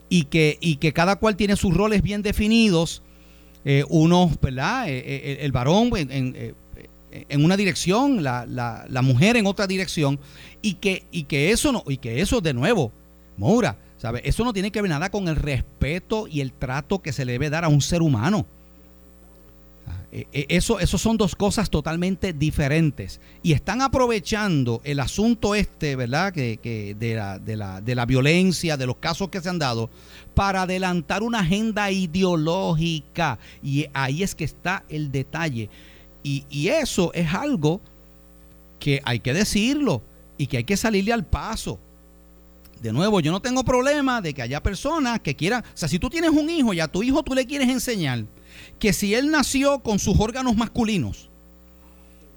Y que, y que cada cual tiene sus roles bien definidos, eh, uno, ¿verdad? Eh, eh, el varón en, en una dirección, la, la, la, mujer en otra dirección, y que, y que eso no, y que eso de nuevo, Moura, ¿sabe? Eso no tiene que ver nada con el respeto y el trato que se le debe dar a un ser humano. Eso, eso son dos cosas totalmente diferentes. Y están aprovechando el asunto este, ¿verdad? Que, que de, la, de, la, de la violencia, de los casos que se han dado, para adelantar una agenda ideológica. Y ahí es que está el detalle. Y, eso es algo que hay que decirlo y que hay que salirle al paso. De nuevo, yo no tengo problema de que haya personas que quieran, o sea, si tú tienes un hijo y a tu hijo tú le quieres enseñar que si él nació con sus órganos masculinos,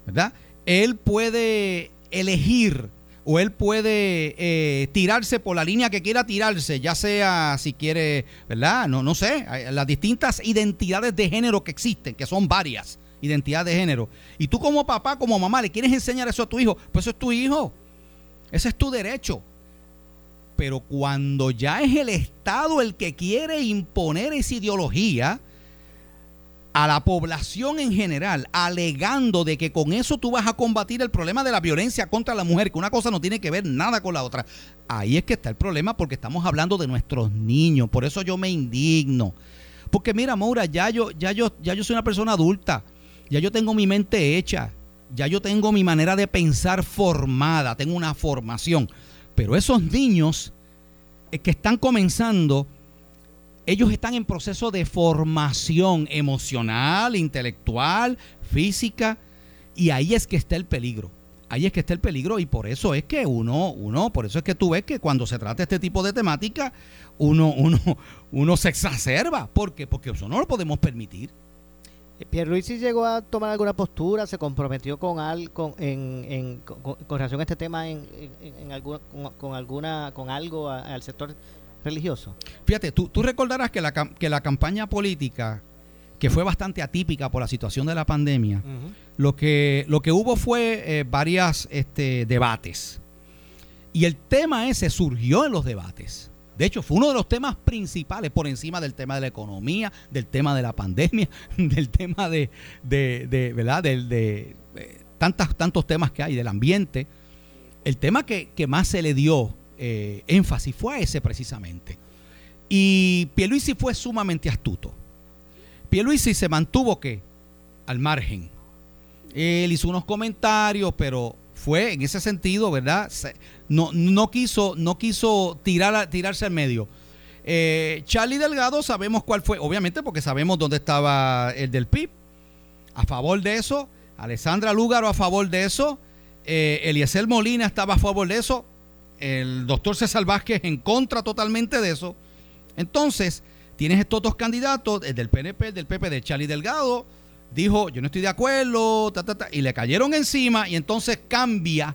¿verdad? Él puede elegir o él puede eh, tirarse por la línea que quiera tirarse, ya sea si quiere, ¿verdad? No, no sé, las distintas identidades de género que existen, que son varias identidad de género. Y tú como papá, como mamá, le quieres enseñar eso a tu hijo, pues eso es tu hijo. Ese es tu derecho. Pero cuando ya es el Estado el que quiere imponer esa ideología a la población en general, alegando de que con eso tú vas a combatir el problema de la violencia contra la mujer, que una cosa no tiene que ver nada con la otra. Ahí es que está el problema porque estamos hablando de nuestros niños. Por eso yo me indigno. Porque mira, Maura, ya yo, ya yo, ya yo soy una persona adulta ya yo tengo mi mente hecha, ya yo tengo mi manera de pensar formada, tengo una formación. Pero esos niños eh, que están comenzando, ellos están en proceso de formación emocional, intelectual, física, y ahí es que está el peligro. Ahí es que está el peligro y por eso es que uno, uno, por eso es que tú ves que cuando se trata este tipo de temática, uno, uno, uno se exacerba. ¿Por qué? Porque eso no lo podemos permitir. Pierluisi llegó a tomar alguna postura, se comprometió con al, con, en, con, relación a este tema en, con, alguna con algo al sector religioso. Fíjate, tú, tú recordarás que la, que la campaña política que fue bastante atípica por la situación de la pandemia, lo, que, lo que hubo fue eh, varias este, debates. Y el tema ese surgió en los debates. De hecho, fue uno de los temas principales por encima del tema de la economía, del tema de la pandemia, del tema de, de, ¿verdad? De, eh, tantas, tantos temas que hay, del ambiente. El tema que, más se le dio eh, énfasis fue a ese precisamente. Y Pierluisi fue sumamente astuto. Pierluisi se mantuvo que al margen. Él hizo unos comentarios, pero fue en ese sentido, ¿verdad? No, no quiso, no quiso tirar, tirarse al medio. Eh, Charlie Delgado sabemos cuál fue, obviamente porque sabemos dónde estaba el del PIB, a favor de eso, Alessandra Lúgaro a favor de eso, eh, Eliezer Molina estaba a favor de eso, el doctor César Vázquez en contra totalmente de eso. Entonces, tienes estos dos candidatos, el del PNP, el del PP, de Charlie Delgado, dijo, yo no estoy de acuerdo, y le cayeron encima y entonces cambia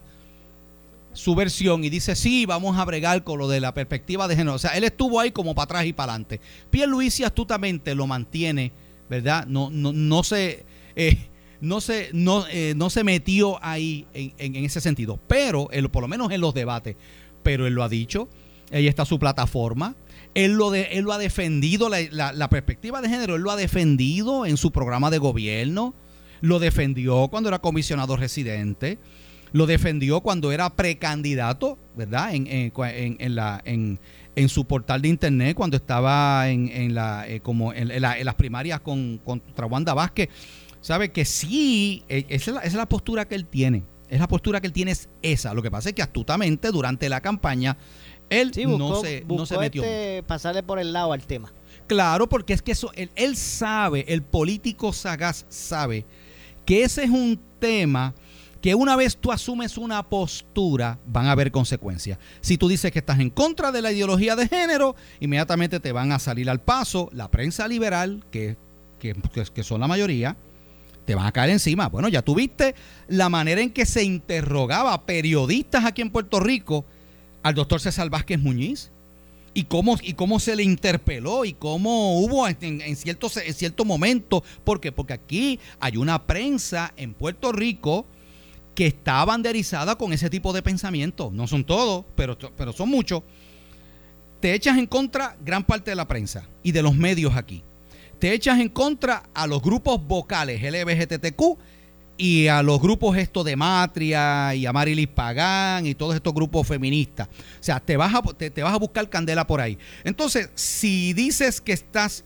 su versión y dice, sí, vamos a bregar con lo de la perspectiva de género. O sea, él estuvo ahí como para atrás y para adelante. Pierre Luisi astutamente lo mantiene, ¿verdad? No, no, no se... Eh, no se, no, eh, no se metió ahí en, ese sentido, pero él, por lo menos en los debates, pero él lo ha dicho, ahí está su plataforma, él lo, de, él lo ha defendido, la, la, perspectiva de género, él lo ha defendido en su programa de gobierno, lo defendió cuando era comisionado residente, lo defendió cuando era precandidato, ¿verdad? En, en, la, en, su portal de internet, cuando estaba en, la, eh, como en, las primarias con, contra Wanda Vázquez. ¿Sabe? Que sí, eh, esa es, la, esa es la postura que él tiene. Es la postura que él tiene es esa. Lo que pasa es que astutamente durante la campaña Él Sí, no, buscó- se, no se metió. este, pasarle por el lado al tema. Claro, porque es que eso, él, él sabe, el político sagaz sabe que ese es un tema que una vez tú asumes una postura, van a haber consecuencias. Si tú dices que estás en contra de la ideología de género, inmediatamente te van a salir al paso la prensa liberal, que, que, que- son la mayoría, te van a caer encima. Bueno, ya tuviste la manera en que se interrogaba a periodistas aquí en Puerto Rico al doctor César Vázquez Muñiz y cómo, y cómo se le interpeló y cómo hubo en, en cierto, en cierto momento. ¿Por qué? Porque aquí hay una prensa en Puerto Rico que está banderizada con ese tipo de pensamiento. No son todos, pero, pero son muchos. Te echas en contra gran parte de la prensa y de los medios aquí. Te echas en contra a los grupos vocales LBGTQ y a los grupos esto de Matria y a Marilis Pagán y todos estos grupos feministas. O sea, te vas a, te, te vas a buscar candela por ahí. Entonces, si dices que estás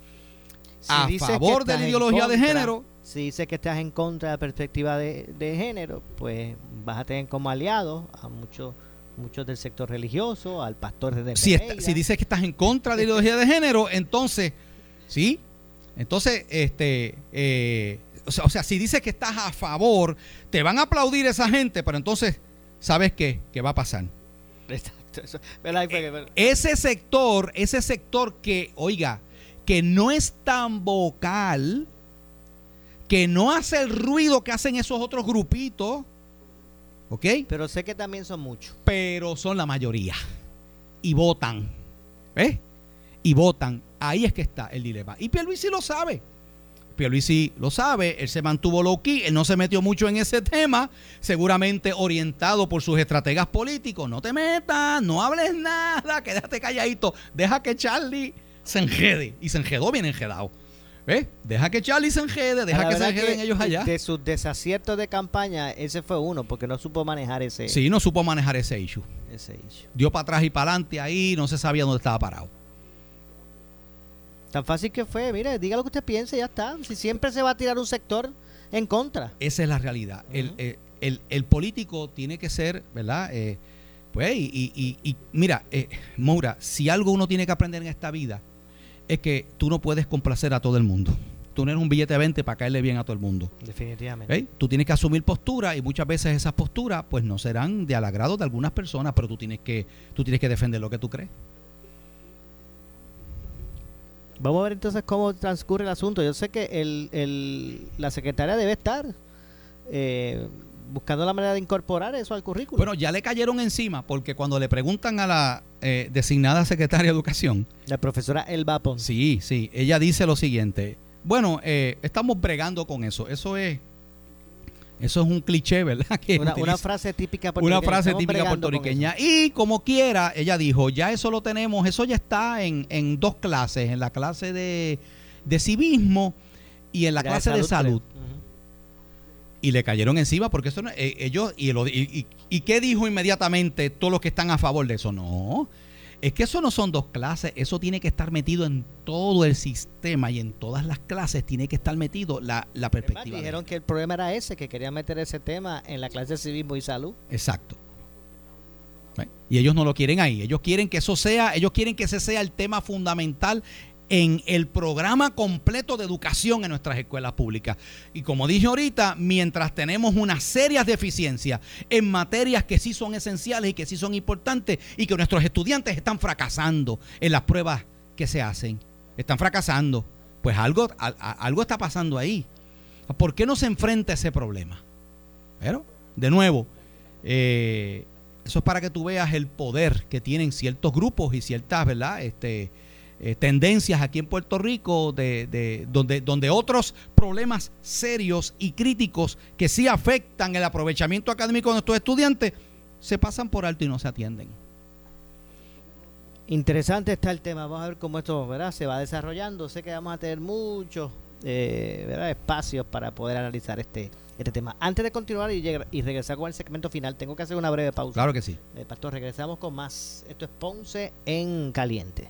Si a favor de la ideología de género, Si dices que estás en contra de la perspectiva de, de género, pues vas a tener como aliados a muchos muchos del sector religioso, al pastor de si, está- si dices que estás en contra de la ideología de género, entonces, ¿sí? Entonces, este, eh, o, sea, o sea, si dices que estás a favor, te van a aplaudir esa gente, pero entonces, ¿sabes qué? ¿Qué va a pasar? Exacto, eso- que- Ese sector, ese sector que, oiga, que no es tan vocal, que no hace el ruido que hacen esos otros grupitos, ¿ok? Pero sé que también son muchos. Pero son la mayoría. Y votan. ¿Ves? Y votan. Ahí es que está el dilema. Y Pierluisi lo sabe. Pierluisi lo sabe, él se mantuvo low key, él no se metió mucho en ese tema, seguramente orientado por sus estrategas políticos. No te metas, no hables nada, quédate calladito, deja que Charlie se enjede. Y se enjedó bien enjedado. Deja que Charlie se enjede, deja que se enjeden ellos allá. De sus desaciertos de campaña, ese fue uno, porque no supo manejar ese, Sí, no supo manejar ese issue. ese issue. Dio para atrás y para adelante ahí, no se sabía dónde estaba parado. Tan fácil que fue, mire, diga lo que usted piense y ya está. Si siempre se va a tirar un sector en contra. Esa es la realidad. el, eh, el- el político tiene que ser, ¿verdad? Eh, pues, y, y- y- y mira, eh, Moura, si algo uno tiene que aprender en esta vida, es que tú no puedes complacer a todo el mundo. Tú no eres un billete de 20 para caerle bien a todo el mundo. Definitivamente. ¿Ves? Tú tienes que asumir postura y muchas veces esas posturas pues no serán de al agrado de algunas personas, pero tú tienes que, tú tienes que defender lo que tú crees. Vamos a ver entonces cómo transcurre el asunto. Yo sé que el, el- la secretaria debe estar eh, buscando la manera de incorporar eso al currículum. Bueno, ya le cayeron encima porque cuando le preguntan a la eh, designada secretaria de Educación, la profesora Elba Pons. Sí, sí, ella dice lo siguiente. Bueno, eh, estamos bregando con eso. Eso es, eso es un cliché, ¿verdad? Que una, una frase típica una puertorriqueña. frase Estamos típica puertorriqueña. Y como quiera, ella dijo, ya eso lo tenemos, eso ya está en, en dos clases, en la clase de, de civismo y en la clase de salud, salud. Y le cayeron encima porque eso no- eh, ellos, y, y, y- qué dijo inmediatamente todos los que están a favor de eso? No, es que eso no son dos clases, eso tiene que estar metido en todo el sistema y en todas las clases tiene que estar metido la, la Además, perspectiva. de dijeron que el problema era ese, que querían meter ese tema en la clase de civismo y salud. Exacto. Y ellos no lo quieren ahí. Ellos quieren que eso sea, ellos quieren que ese sea el tema fundamental en el programa completo de educación en nuestras escuelas públicas. Y como dije ahorita, mientras tenemos unas serias deficiencias en materias que sí son esenciales y que sí son importantes y que nuestros estudiantes están fracasando en las pruebas que se hacen, están fracasando, pues algo, a- a- algo está pasando ahí. ¿Por qué no se enfrenta ese problema? Pero, de nuevo, eh, eso es para que tú veas el poder que tienen ciertos grupos y ciertas, ¿verdad? Este, eh, tendencias aquí en Puerto Rico de, de- donde, donde otros problemas serios y críticos que sí afectan el aprovechamiento académico de nuestros estudiantes se pasan por alto y no se atienden. Interesante está el tema. Vamos a ver cómo esto ¿verdad? se va desarrollando. Sé que vamos a tener muchos eh, espacios para poder analizar este, este tema. Antes de continuar y, llegar- y regresar con el segmento final, tengo que hacer una breve pausa. Claro que sí. Eh, Pastor, regresamos con más. Esto es Ponce en Caliente.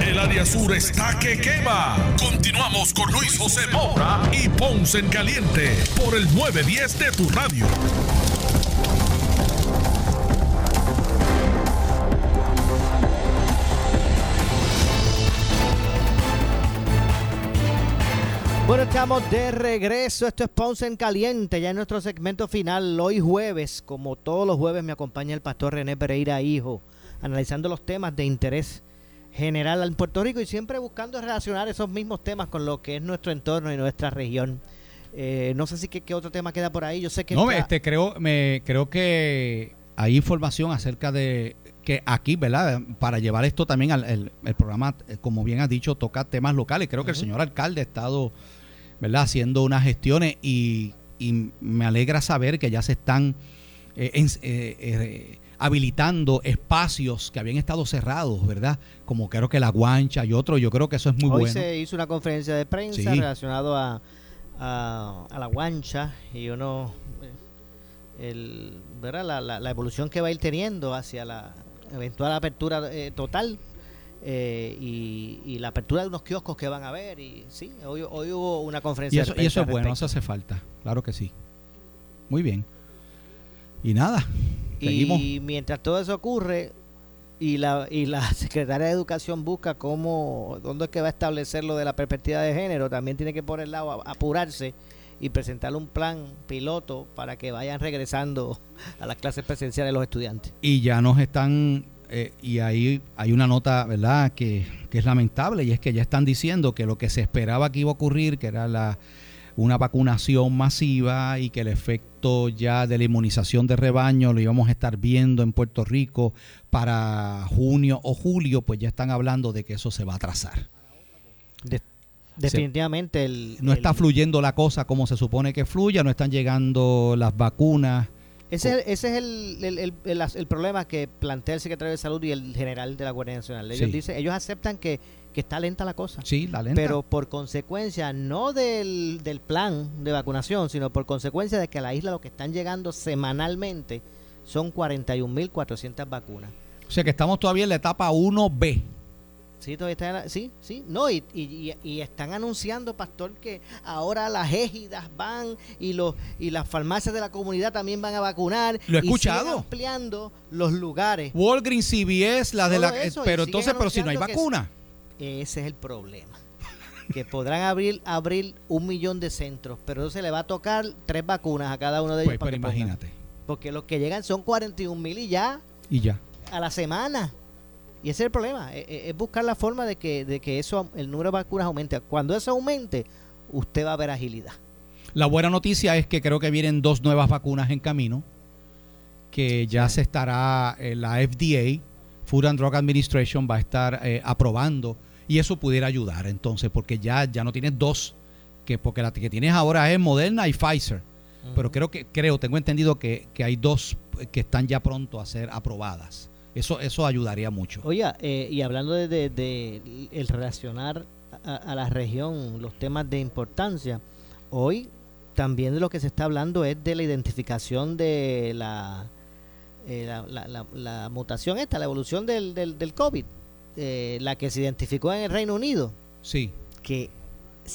El área sur está que quema. Continuamos con Luis José Moura y Ponce en Caliente por el 910 de tu radio. Bueno, estamos de regreso. Esto es Ponce en Caliente, ya en nuestro segmento final. Hoy jueves, como todos los jueves, me acompaña el pastor René Pereira, hijo, analizando los temas de interés general en Puerto Rico y siempre buscando relacionar esos mismos temas con lo que es nuestro entorno y nuestra región. Eh, no sé si qué, otro tema queda por ahí. Yo sé que no, este creo, me creo que hay información acerca de que aquí, ¿verdad? Para llevar esto también al el, programa, eh, como bien has dicho, toca temas locales. Creo que el señor alcalde ha estado, ¿verdad? Haciendo unas gestiones y, me alegra saber que ya se están eh, habilitando espacios que habían estado cerrados, ¿verdad? Como creo que la guancha y otro, yo creo que eso es muy Hoy bueno. se hizo una conferencia de prensa relacionado a, a, la guancha y uno, eh, el, ¿verdad? La, la, evolución que va a ir teniendo hacia la eventual apertura eh, total eh, y, la apertura de unos kioscos que van a ver. Y sí, hoy, hoy hubo una conferencia y eso, Y eso es bueno, eso hace falta, claro que sí. Muy bien. Y nada, y mientras todo eso ocurre y la, y la Secretaria de Educación busca cómo, dónde es que va a establecer lo de la perspectiva de género, también tiene que por el lado apurarse y presentar un plan piloto para que vayan regresando a las clases presenciales los estudiantes. Y ya nos están, eh, y ahí hay una nota, ¿verdad?, que, que es lamentable, y es que ya están diciendo que lo que se esperaba que iba a ocurrir, que era la una vacunación masiva y que el efecto ya de la inmunización de rebaño lo íbamos a estar viendo en Puerto Rico para junio o julio, pues ya están hablando de que eso se va a atrasar. definitivamente no está fluyendo la cosa como se supone que fluya, no están llegando las vacunas. Ese, es el, el, problema que plantea el secretario de Salud y el general de la Guardia Nacional. Ellos, dicen, ellos aceptan que que está lenta la cosa. Sí, la lenta. Pero por consecuencia, no del, del plan de vacunación, sino por consecuencia de que a la isla lo que están llegando semanalmente son 41.400 vacunas. O sea que estamos todavía en la etapa 1B. Sí, todavía está, sí, sí, no, y, y, y, están anunciando, pastor, que ahora las égidas van y los y las farmacias de la comunidad también van a vacunar. Lo he escuchado. ampliando los lugares. Walgreens, CVS, las de la... pero entonces, pero si no hay vacuna. Ese es el problema. que podrán abrir, abrir un millón de centros, pero se le va a tocar tres vacunas a cada uno de ellos. Pues, pero imagínate. porque los que llegan son 41 mil y ya. Y ya. A la semana. Y ese es el problema. Es, e, es, buscar la forma de que, de que eso, el número de vacunas aumente. Cuando eso aumente, usted va a ver agilidad. La buena noticia es que creo que vienen dos nuevas vacunas en camino. Que ya se estará, eh, la FDA, Food and Drug Administration, va a estar eh, aprobando y eso pudiera ayudar entonces, porque ya, ya no tienes dos, que porque la que tienes ahora es Moderna y Pfizer. Pero creo que, creo, tengo entendido que, hay dos que están ya pronto a ser aprobadas. Eso, eso ayudaría mucho. Oye, eh, y hablando de, el relacionar a, la región los temas de importancia, hoy también de lo que se está hablando es de la identificación de la, eh, la, mutación esta, la evolución del, del, del COVID. Eh, la que se identificó en el Reino Unido. Sí. Que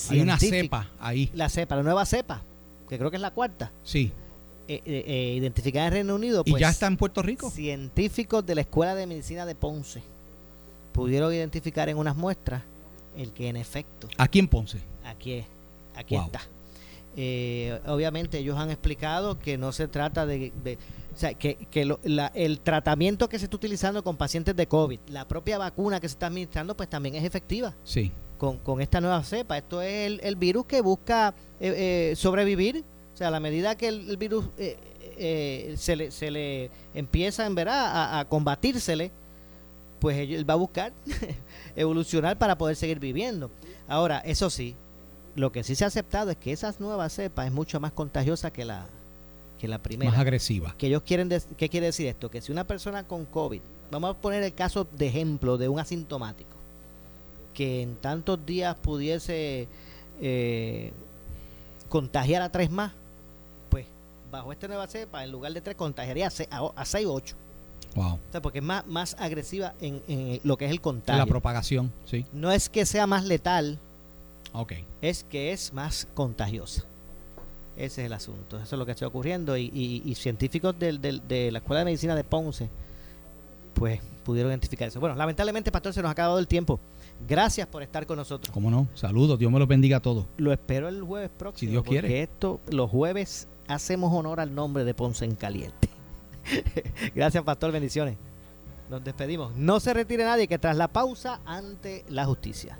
hay una cepa ahí. La cepa, la nueva cepa, que creo que es la cuarta. Sí. Eh, eh, identificada en el Reino Unido. ¿Y ya pues, está en Puerto Rico? Científicos de la Escuela de Medicina de Ponce pudieron identificar en unas muestras el que en efecto. ¿Aquí en Ponce? Aquí, aquí está. Obviamente ellos han explicado que no se trata de o sea, que, el tratamiento que se está utilizando con pacientes de COVID, la propia vacuna que se está administrando, pues también es efectiva. Sí. Con, esta nueva cepa. Esto es el, virus que busca eh, eh, sobrevivir. O sea, a la medida que el, virus eh, se, le, se le empieza en verdad a, a combatírsele, pues él va a buscar evolucionar para poder seguir viviendo. Ahora, eso sí, lo que sí se ha aceptado es que esas nuevas cepas es mucho más contagiosa que la, que la primera. Más agresiva. Que ellos quieren ¿Qué quiere decir esto? Que si una persona con COVID, vamos a poner el caso de ejemplo de un asintomático, que en tantos días pudiese eh, contagiar a tres más, pues bajo esta nueva cepa, en lugar de tres, contagiaría a seis, a, seis o ocho. Wow. O sea, porque es más, más agresiva en, en, lo que es el contagio. La propagación, sí. No es que sea más letal, okay. es que es más contagiosa. Ese es el asunto. Eso es lo que está ocurriendo. Y, y, científicos de la Escuela de Medicina de Ponce, pues pudieron identificar eso. Bueno, lamentablemente, Pastor, se nos ha acabado el tiempo. Gracias por estar con nosotros. ¿Cómo no? Saludos, Dios me los bendiga a todos. Lo espero el jueves próximo. Si Dios quiere. Porque esto, los jueves, hacemos honor al nombre de Ponce en Caliente. Gracias, Pastor. Bendiciones. Nos despedimos. No se retire nadie que tras la pausa ante la justicia.